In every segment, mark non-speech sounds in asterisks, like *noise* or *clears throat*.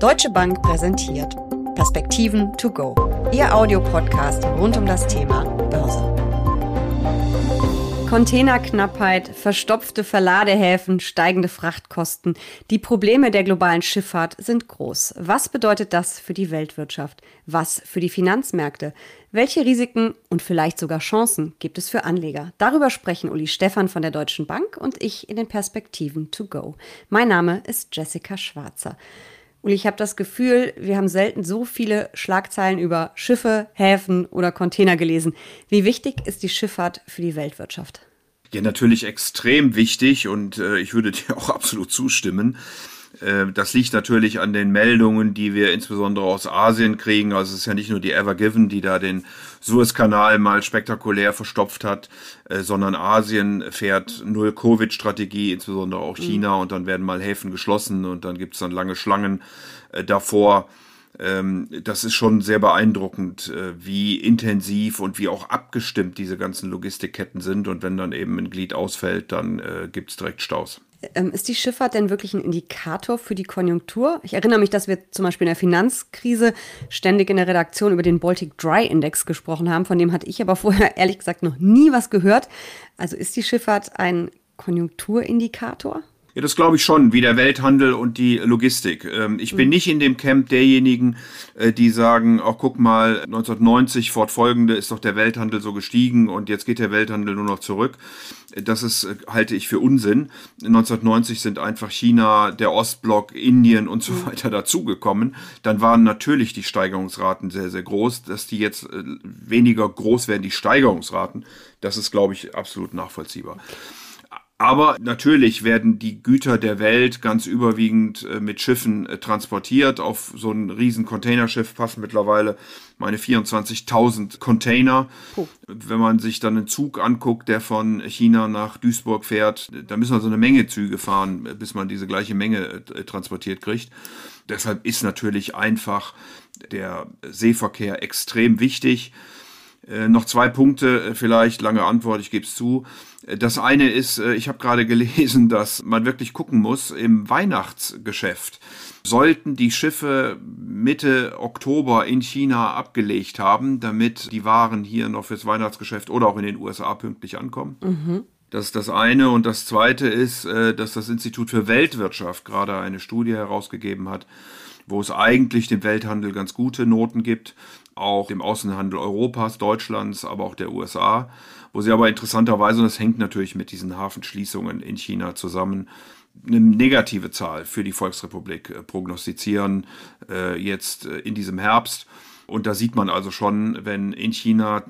Deutsche Bank präsentiert Perspektiven to go, Ihr Audiopodcast rund um das Thema Börse. Containerknappheit, verstopfte Verladehäfen, steigende Frachtkosten. Die Probleme der globalen Schifffahrt sind groß. Was bedeutet das für die Weltwirtschaft? Was für die Finanzmärkte? Welche Risiken und vielleicht sogar Chancen gibt es für Anleger? Darüber sprechen Uli Stephan von der Deutschen Bank und ich in den Perspektiven to go. Mein Name ist Jessica Schwarzer. Und ich habe das Gefühl, wir haben selten so viele Schlagzeilen über Schiffe, Häfen oder Container gelesen. Wie wichtig ist die Schifffahrt für die Weltwirtschaft? Ja, natürlich extrem wichtig und äh, ich würde dir *laughs* auch absolut zustimmen. Äh, das liegt natürlich an den Meldungen, die wir insbesondere aus Asien kriegen. Also es ist ja nicht nur die Ever Given, die da den Suezkanal mal spektakulär verstopft hat, äh, sondern Asien fährt Null-Covid-Strategie, insbesondere auch China, mhm. und dann werden mal Häfen geschlossen und dann gibt es dann lange Schlangen äh, davor ähm, das ist schon sehr beeindruckend, wie intensiv und wie auch abgestimmt diese ganzen Logistikketten sind. Und wenn dann eben ein Glied ausfällt, dann gibt es direkt Staus. Ähm, ist die Schifffahrt denn wirklich ein Indikator für die Konjunktur? Ich erinnere mich, dass wir zum Beispiel in der Finanzkrise ständig in der Redaktion über den Baltic Dry Index gesprochen haben. Von dem hatte ich aber *laughs* vorher ehrlich gesagt noch nie was gehört. Also ist die Schifffahrt ein Konjunkturindikator? Ja, das glaube ich schon, wie der Welthandel und die Logistik. Ähm, ich bin mhm. nicht in dem Camp derjenigen, äh, die sagen, auch guck mal, 1990 fortfolgende ist doch der Welthandel so gestiegen und jetzt geht der Welthandel nur noch zurück. Das ist, äh, halte ich für Unsinn. 1990 sind einfach China, der Ostblock, Indien und so mhm. weiter dazugekommen. Dann waren natürlich die Steigerungsraten sehr, sehr groß. Dass die jetzt äh, weniger groß werden, die Steigerungsraten, das ist, glaube ich, absolut nachvollziehbar. Aber natürlich werden die Güter der Welt ganz überwiegend äh, mit Schiffen äh, transportiert. Auf so ein riesen Containerschiff passen mittlerweile meine 24.000 Container. Oh. Wenn man sich dann einen Zug anguckt, der von China nach Duisburg fährt, da müssen wir so eine Menge Züge fahren, bis man diese gleiche Menge äh, transportiert kriegt. Deshalb ist natürlich einfach der Seeverkehr extrem wichtig. Äh, noch zwei Punkte, äh, vielleicht lange Antwort, ich gebe es zu. Äh, das eine ist, ich habe gerade *laughs* gelesen, dass man wirklich gucken muss, im Weihnachtsgeschäft sollten die Schiffe Mitte Oktober in China abgelegt haben, damit die Waren hier noch fürs Weihnachtsgeschäft oder auch in den USA pünktlich ankommen. Mhm. Das ist das eine. Und das zweite ist, dass das Institut für Weltwirtschaft gerade eine Studie herausgegeben hat, wo es eigentlich dem Welthandel ganz gute Noten gibt, auch dem Außenhandel Europas, Deutschlands, aber auch der USA, wo sie aber interessanterweise, und das hängt natürlich mit diesen Hafenschließungen in China zusammen, eine negative Zahl für die Volksrepublik äh, prognostizieren, äh, jetzt äh, in diesem Herbst. Und da sieht man also schon, wenn in China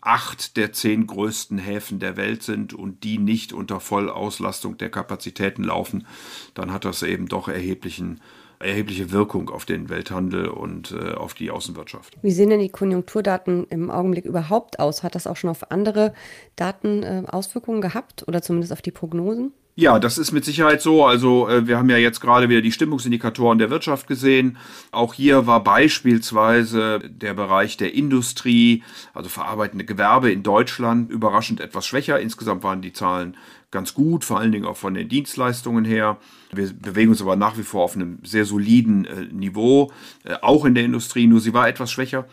acht der zehn größten Häfen der Welt sind und die nicht unter Vollauslastung der Kapazitäten laufen, dann hat das eben doch erheblichen erhebliche Wirkung auf den Welthandel und äh, auf die Außenwirtschaft. Wie sehen denn die Konjunkturdaten im Augenblick überhaupt aus? Hat das auch schon auf andere Daten äh, Auswirkungen gehabt oder zumindest auf die Prognosen? Ja, das ist mit Sicherheit so. Also äh, wir haben ja jetzt gerade wieder die Stimmungsindikatoren der Wirtschaft gesehen. Auch hier war beispielsweise der Bereich der Industrie, also verarbeitende Gewerbe in Deutschland überraschend etwas schwächer. Insgesamt waren die Zahlen ganz gut, vor allen Dingen auch von den Dienstleistungen her. Wir bewegen uns aber nach wie vor auf einem sehr soliden äh, Niveau, äh, auch in der Industrie, nur sie war etwas schwächer.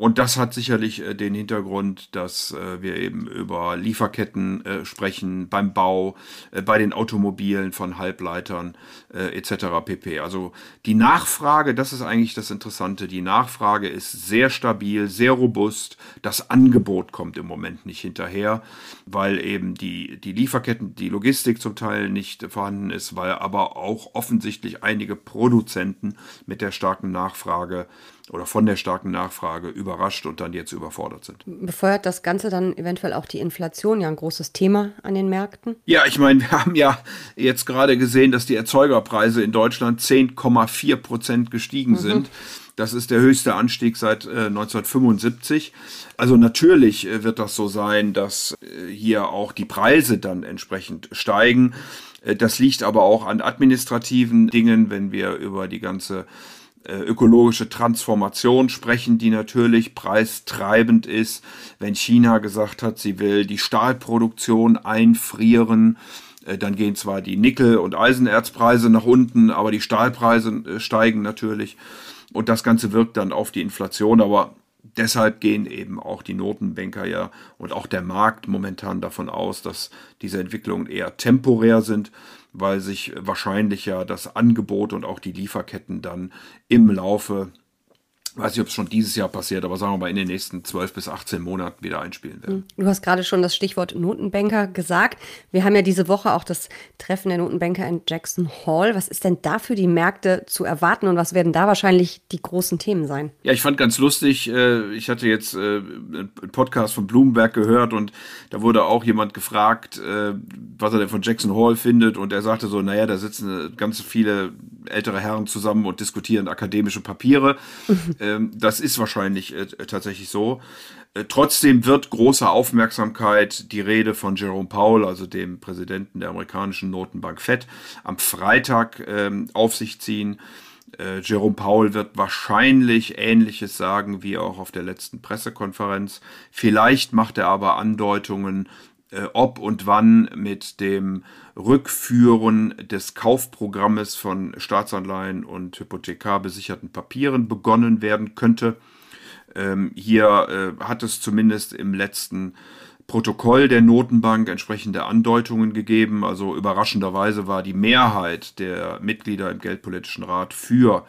Und das hat sicherlich äh, den Hintergrund, dass äh, wir eben über Lieferketten äh, sprechen beim Bau, bei den Automobilen von Halbleitern etc. pp. Also die Nachfrage, das ist eigentlich das Interessante, die Nachfrage ist sehr stabil, sehr robust. Das Angebot kommt im Moment nicht hinterher, weil eben die, die Lieferketten, die Logistik zum Teil nicht vorhanden ist, weil aber auch offensichtlich einige Produzenten mit der starken Nachfrage oder von der starken Nachfrage überrascht und dann jetzt überfordert sind. Befeuert das Ganze dann eventuell auch die Inflation, ja ein großes Thema an den Märkten? Ja, ich meine, wir haben ja jetzt gerade gesehen, dass die Erzeugerpreise in Deutschland 10,4 Prozent gestiegen mhm. sind. Das ist der höchste Anstieg seit äh, 1975. Also natürlich äh, wird das so sein, dass äh, hier auch die Preise dann entsprechend steigen. Äh, das liegt aber auch an administrativen Dingen, wenn wir über die ganze ökologische Transformation sprechen, die natürlich preistreibend ist. Wenn China gesagt hat, sie will die Stahlproduktion einfrieren, Äh, dann gehen zwar die Nickel- und Eisenerzpreise nach unten, aber die Stahlpreise äh, steigen natürlich. Und das Ganze wirkt dann auf die Inflation, aber deshalb gehen eben auch die Notenbanker ja und auch der Markt momentan davon aus, dass diese Entwicklungen eher temporär sind, weil sich wahrscheinlich ja das Angebot und auch die Lieferketten dann im Laufe weiß nicht, ob es schon dieses Jahr passiert, aber sagen wir mal in den nächsten 12 bis 18 Monaten wieder einspielen werden. Du hast gerade schon das Stichwort Notenbanker gesagt. Wir haben ja diese Woche auch das Treffen der Notenbanker in Jackson Hall. Was ist denn da für die Märkte zu erwarten und was werden da wahrscheinlich die großen Themen sein? Ja, ich fand ganz lustig, äh, ich hatte jetzt äh, einen Podcast von Bloomberg gehört und da wurde auch jemand gefragt, äh, was er denn von Jackson Hall findet und er sagte so, naja, da sitzen ganz viele ältere Herren zusammen und diskutieren akademische Papiere. Ähm, das ist wahrscheinlich äh, tatsächlich so. Äh, trotzdem wird große Aufmerksamkeit die Rede von Jerome Powell, also dem Präsidenten der amerikanischen Notenbank Fed, am Freitag ähm, auf sich ziehen. Äh, Jerome Powell wird wahrscheinlich Ähnliches sagen wie auch auf der letzten Pressekonferenz. Vielleicht macht er aber Andeutungen, ob und wann mit dem Rückführen des Kaufprogrammes von Staatsanleihen und hypothekarbesicherten Papieren begonnen werden könnte. Ähm, hier äh, hat es zumindest im letzten Protokoll der Notenbank entsprechende Andeutungen gegeben. Also überraschenderweise war die Mehrheit der Mitglieder im Geldpolitischen Rat für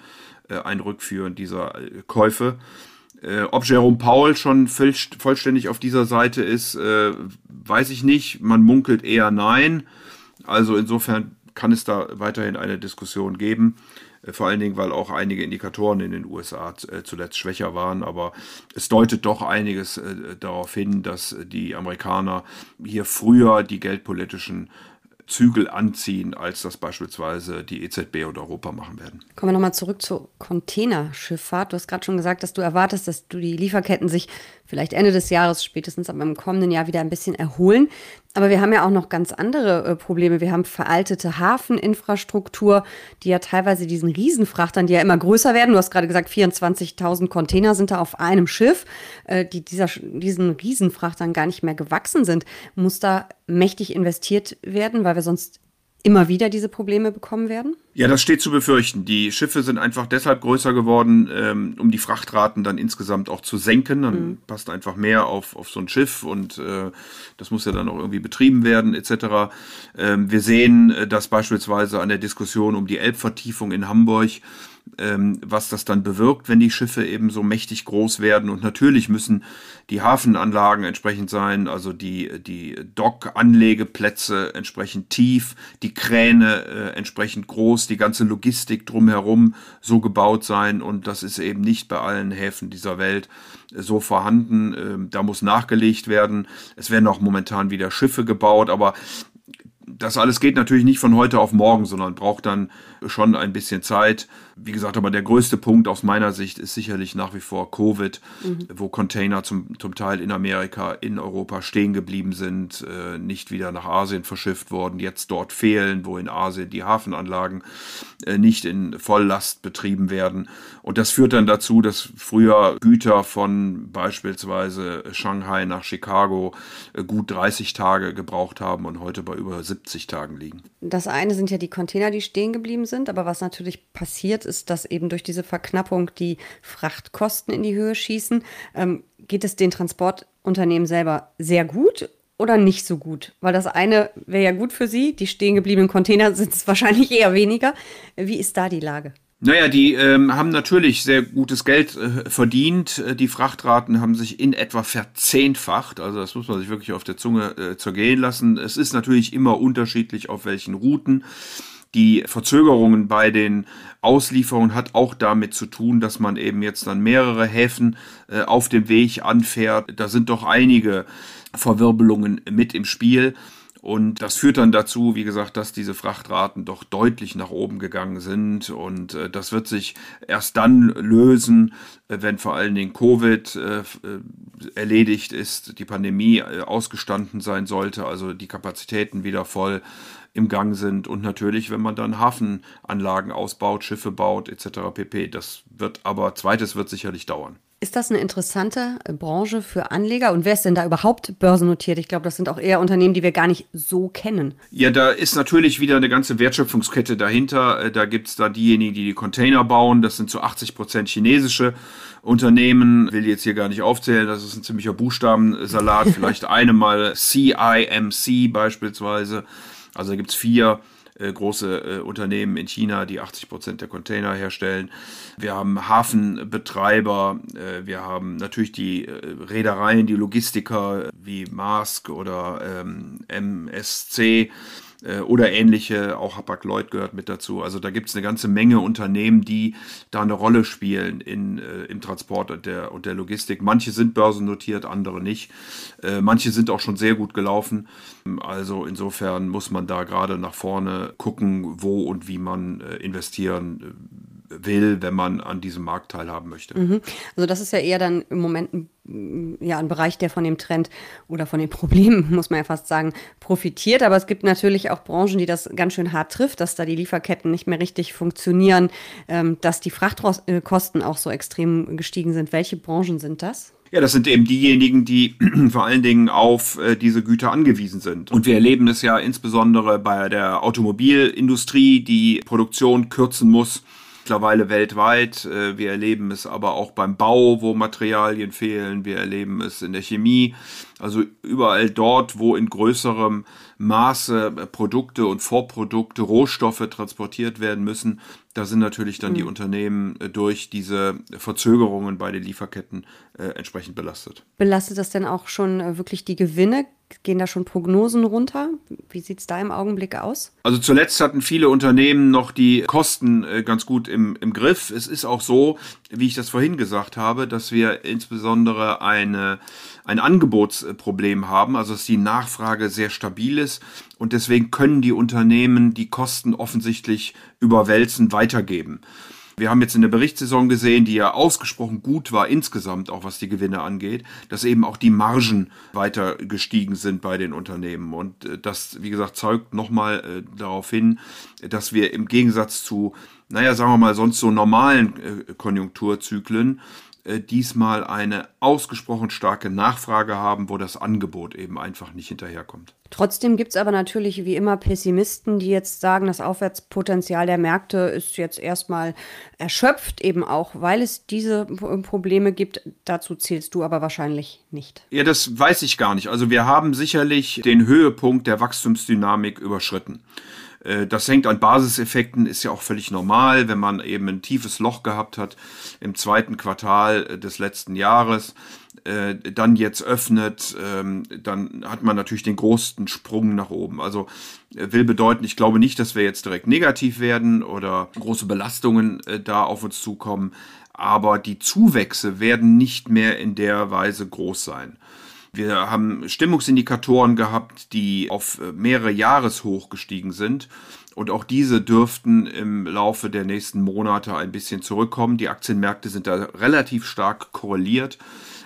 äh, ein Rückführen dieser äh, Käufe. Äh, ob Jerome Paul schon vollständig auf dieser Seite ist, äh, weiß ich nicht. Man munkelt eher nein. Also insofern kann es da weiterhin eine Diskussion geben. Äh, vor allen Dingen, weil auch einige Indikatoren in den USA äh, zuletzt schwächer waren. Aber es deutet doch einiges äh, darauf hin, dass die Amerikaner hier früher die geldpolitischen Zügel anziehen, als das beispielsweise die EZB oder Europa machen werden. Kommen wir nochmal zurück zur Containerschifffahrt. Du hast gerade schon gesagt, dass du erwartest, dass du die Lieferketten sich vielleicht Ende des Jahres, spätestens aber im kommenden Jahr wieder ein bisschen erholen. Aber wir haben ja auch noch ganz andere äh, Probleme. Wir haben veraltete Hafeninfrastruktur, die ja teilweise diesen Riesenfrachtern, die ja immer größer werden. Du hast gerade gesagt, 24.000 Container sind da auf einem Schiff, äh, die dieser, diesen Riesenfrachtern gar nicht mehr gewachsen sind. Muss da mächtig investiert werden, weil wir sonst immer wieder diese Probleme bekommen werden? Ja, das steht zu befürchten. Die Schiffe sind einfach deshalb größer geworden, ähm, um die Frachtraten dann insgesamt auch zu senken. Dann mhm. passt einfach mehr auf, auf so ein Schiff und äh, das muss ja dann auch irgendwie betrieben werden etc. Ähm, wir sehen äh, das beispielsweise an der Diskussion um die Elbvertiefung in Hamburg was das dann bewirkt, wenn die Schiffe eben so mächtig groß werden. Und natürlich müssen die Hafenanlagen entsprechend sein, also die, die Dock-Anlegeplätze entsprechend tief, die Kräne äh, entsprechend groß, die ganze Logistik drumherum so gebaut sein. Und das ist eben nicht bei allen Häfen dieser Welt so vorhanden. Ähm, da muss nachgelegt werden. Es werden auch momentan wieder Schiffe gebaut, aber das alles geht natürlich nicht von heute auf morgen, sondern braucht dann schon ein bisschen Zeit. Wie gesagt, aber der größte Punkt aus meiner Sicht ist sicherlich nach wie vor Covid, mhm. wo Container zum, zum Teil in Amerika, in Europa stehen geblieben sind, äh, nicht wieder nach Asien verschifft worden, jetzt dort fehlen, wo in Asien die Hafenanlagen äh, nicht in Volllast betrieben werden. Und das führt dann dazu, dass früher Güter von beispielsweise Shanghai nach Chicago äh, gut 30 Tage gebraucht haben und heute bei über 70 Tagen liegen. Das eine sind ja die Container, die stehen geblieben sind, aber was natürlich passiert, ist, dass eben durch diese Verknappung die Frachtkosten in die Höhe schießen. Ähm, geht es den Transportunternehmen selber sehr gut oder nicht so gut? Weil das eine wäre ja gut für sie, die stehen gebliebenen Container *laughs* sind es wahrscheinlich eher weniger. Wie ist da die Lage? Naja, die ähm, haben natürlich sehr gutes Geld äh, verdient. Äh, die Frachtraten haben sich in etwa verzehnfacht. Also das muss man sich wirklich auf der Zunge äh, zergehen lassen. Es ist natürlich immer unterschiedlich, auf welchen Routen. Die Verzögerungen bei den Auslieferungen hat auch damit zu tun, dass man eben jetzt dann mehrere Häfen äh, auf dem Weg anfährt. Da sind doch einige Verwirbelungen mit im Spiel. Und das führt dann dazu, wie gesagt, dass diese Frachtraten doch deutlich nach oben gegangen sind. Und äh, das wird sich erst dann lösen, äh, wenn vor allen Dingen Covid äh, äh erledigt ist, die Pandemie äh, ausgestanden sein sollte, also die Kapazitäten wieder voll im Gang sind. Und natürlich, wenn man dann Hafenanlagen ausbaut, Schiffe baut etc. pp. Das wird aber, zweites wird sicherlich dauern. Ist das eine interessante äh, Branche für Anleger? Und wer ist denn da überhaupt börsennotiert? Ich glaube, das sind auch eher Unternehmen, die wir gar nicht so kennen. Ja, da ist natürlich wieder eine ganze Wertschöpfungskette dahinter. Äh, da gibt es da diejenigen, die die Container bauen. Das sind zu 80 Prozent chinesische Unternehmen. Will jetzt hier gar nicht aufzählen. Das ist ein ziemlicher Buchstabensalat. *laughs* Vielleicht eine mal CIMC beispielsweise. Also da gibt es vier große äh, Unternehmen in China, die 80 Prozent der Container herstellen. Wir haben Hafenbetreiber, äh, wir haben natürlich die äh, Reedereien, die Logistiker wie Maersk oder ähm, MSC äh, oder ähnliche, auch Hapag-Lloyd gehört mit dazu. Also da gibt es eine ganze Menge Unternehmen, die da eine Rolle spielen in, äh, im Transport und der, und der Logistik. Manche sind börsennotiert, andere nicht. Äh, manche sind auch schon sehr gut gelaufen. Also insofern muss man da gerade nach vorne gucken, wo und wie man äh, investieren äh, will, wenn man an diesem Markt teilhaben möchte. Mhm. Also das ist ja eher dann im Moment ein, ja, ein Bereich, der von dem Trend oder von den *laughs* Problemen, muss man ja fast sagen, profitiert. Aber es gibt natürlich auch Branchen, die das ganz schön hart trifft, dass da die Lieferketten nicht mehr richtig funktionieren, ähm, dass die Frachtkosten auch so extrem gestiegen sind. Welche Branchen sind das? Ja, das sind eben diejenigen, die *clears throat* vor allen Dingen auf äh, diese Güter angewiesen sind. Und wir erleben es ja insbesondere bei der Automobilindustrie, die Produktion kürzen muss mittlerweile weltweit. Äh, wir erleben es aber auch beim Bau, wo Materialien fehlen. Wir erleben es in der Chemie. Also überall dort, wo in größerem Maße Produkte und Vorprodukte, Rohstoffe transportiert werden müssen, da sind natürlich dann mhm. die Unternehmen äh, durch diese Verzögerungen bei den Lieferketten äh, entsprechend belastet. Belastet das denn auch schon äh, wirklich die Gewinne? Gehen da schon Prognosen runter? Wie sieht es da im Augenblick aus? Also zuletzt hatten viele Unternehmen noch die Kosten äh, ganz gut im, im Griff. Es ist auch so, wie ich das vorhin gesagt habe, dass wir insbesondere eine, ein Angebotsproblem haben, also dass die Nachfrage sehr stabil ist und deswegen können die Unternehmen die Kosten offensichtlich überwälzen, weitergeben. Wir haben jetzt in der Berichtssaison gesehen, die ja ausgesprochen gut war insgesamt, auch was die Gewinne angeht, dass eben auch die Margen weiter gestiegen sind bei den Unternehmen. Und äh, das, wie gesagt, zeugt nochmal äh, darauf hin, dass wir im Gegensatz zu, naja, sagen wir mal, sonst so normalen äh, Konjunkturzyklen diesmal eine ausgesprochen starke Nachfrage haben, wo das Angebot eben einfach nicht hinterherkommt. Trotzdem gibt es aber natürlich wie immer Pessimisten, die jetzt sagen, das Aufwärtspotenzial der Märkte ist jetzt erstmal erschöpft, eben auch, weil es diese Probleme gibt. Dazu zählst du aber wahrscheinlich nicht. Ja, das weiß ich gar nicht. Also wir haben sicherlich den Höhepunkt der Wachstumsdynamik überschritten. Äh, das hängt an Basiseffekten, ist ja auch völlig normal, wenn man eben ein tiefes Loch gehabt hat im zweiten Quartal äh, des letzten Jahres, äh, dann jetzt öffnet, ähm, dann hat man natürlich den größten Sprung nach oben. Also will bedeuten, ich glaube nicht, dass wir jetzt direkt negativ werden oder große Belastungen da auf uns zukommen, aber die Zuwächse werden nicht mehr in der Weise groß sein. Wir haben Stimmungsindikatoren gehabt, die auf äh, mehrere Jahreshoch gestiegen sind. Und auch diese dürften im Laufe der nächsten Monate ein bisschen zurückkommen. Die Aktienmärkte sind da relativ stark korreliert.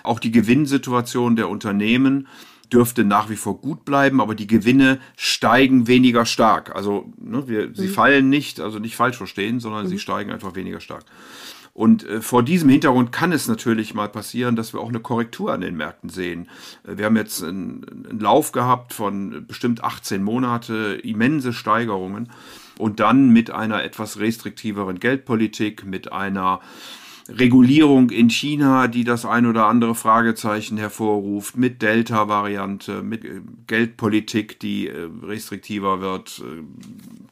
Auch die Gewinnsituation der Unternehmen dürfte nach wie vor gut bleiben, aber die Gewinne steigen weniger stark. Also ne, wir, mhm. sie fallen nicht, also nicht falsch verstehen, sondern mhm. sie steigen einfach weniger stark. Und äh, vor diesem Hintergrund kann es natürlich mal passieren, dass wir auch eine Korrektur an den Märkten sehen. Äh, wir haben jetzt einen, einen Lauf gehabt von bestimmt 18 Monate, immense Steigerungen und dann mit einer etwas restriktiveren Geldpolitik, mit einer Regulierung in China, die das ein oder andere Fragezeichen hervorruft, mit Delta-Variante, mit äh, Geldpolitik, die restriktiver wird,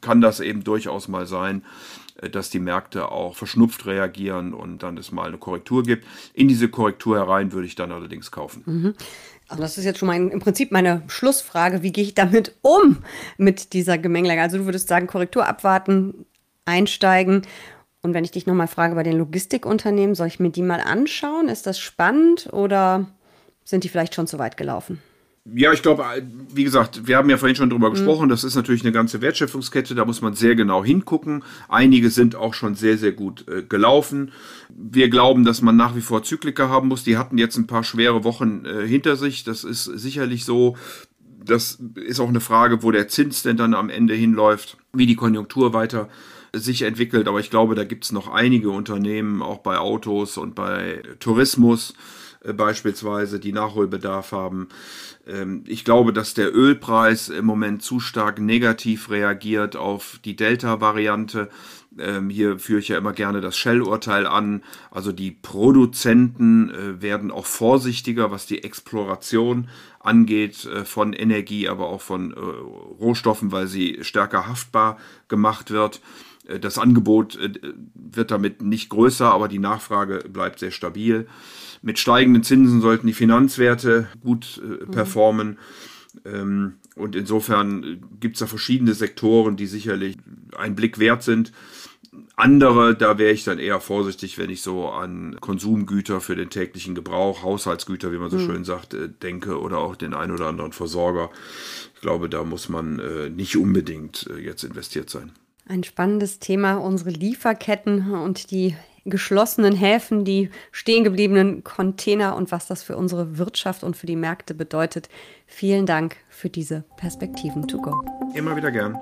kann das eben durchaus mal sein, dass die Märkte auch verschnupft reagieren und dann es mal eine Korrektur gibt. In diese Korrektur herein würde ich dann allerdings kaufen. Mhm. Also das ist jetzt schon mein, im Prinzip meine Schlussfrage. Wie gehe ich damit *laughs* um mit dieser Gemengelage? Also du würdest sagen, Korrektur abwarten, einsteigen. Und wenn ich dich nochmal frage bei den Logistikunternehmen, soll ich mir die mal anschauen? Ist das spannend oder sind die vielleicht schon zu weit gelaufen? Ja, ich glaube, wie gesagt, wir haben ja vorhin schon drüber mhm. gesprochen, das ist natürlich eine ganze Wertschöpfungskette, da muss man sehr genau hingucken. Einige sind auch schon sehr, sehr gut äh, gelaufen. Wir glauben, dass man nach wie vor Zykliker haben muss. Die hatten jetzt ein paar schwere Wochen äh, hinter sich. Das ist sicherlich so. Das ist auch eine Frage, wo der Zins denn dann am Ende hinläuft, wie die Konjunktur weiter sich entwickelt, aber ich glaube, da gibt es noch einige Unternehmen, auch bei Autos und bei Tourismus äh, beispielsweise, die Nachholbedarf haben. Ähm, ich glaube, dass der Ölpreis im Moment zu stark negativ reagiert auf die Delta-Variante. Ähm, hier führe ich ja immer gerne das Shell-Urteil an. Also die Produzenten äh, werden auch vorsichtiger, was die Exploration angeht äh, von Energie, aber auch von äh, Rohstoffen, weil sie stärker haftbar gemacht wird. Äh, das Angebot äh, wird damit nicht größer, aber die Nachfrage bleibt sehr stabil. Mit steigenden Zinsen sollten die Finanzwerte gut äh, mhm. performen. Mhm. Und insofern gibt es da verschiedene Sektoren, die sicherlich einen Blick wert sind. Andere, da wäre ich dann eher vorsichtig, wenn ich so an Konsumgüter für den täglichen Gebrauch, Haushaltsgüter, wie man so mhm. schön sagt, denke oder auch den ein oder anderen Versorger. Ich glaube, da muss man nicht unbedingt jetzt investiert sein. Ein spannendes Thema, unsere Lieferketten und die geschlossenen Häfen, die stehen gebliebenen Container und was das für unsere Wirtschaft und für die Märkte bedeutet. Vielen Dank für diese Perspektiven to go. Immer wieder gern.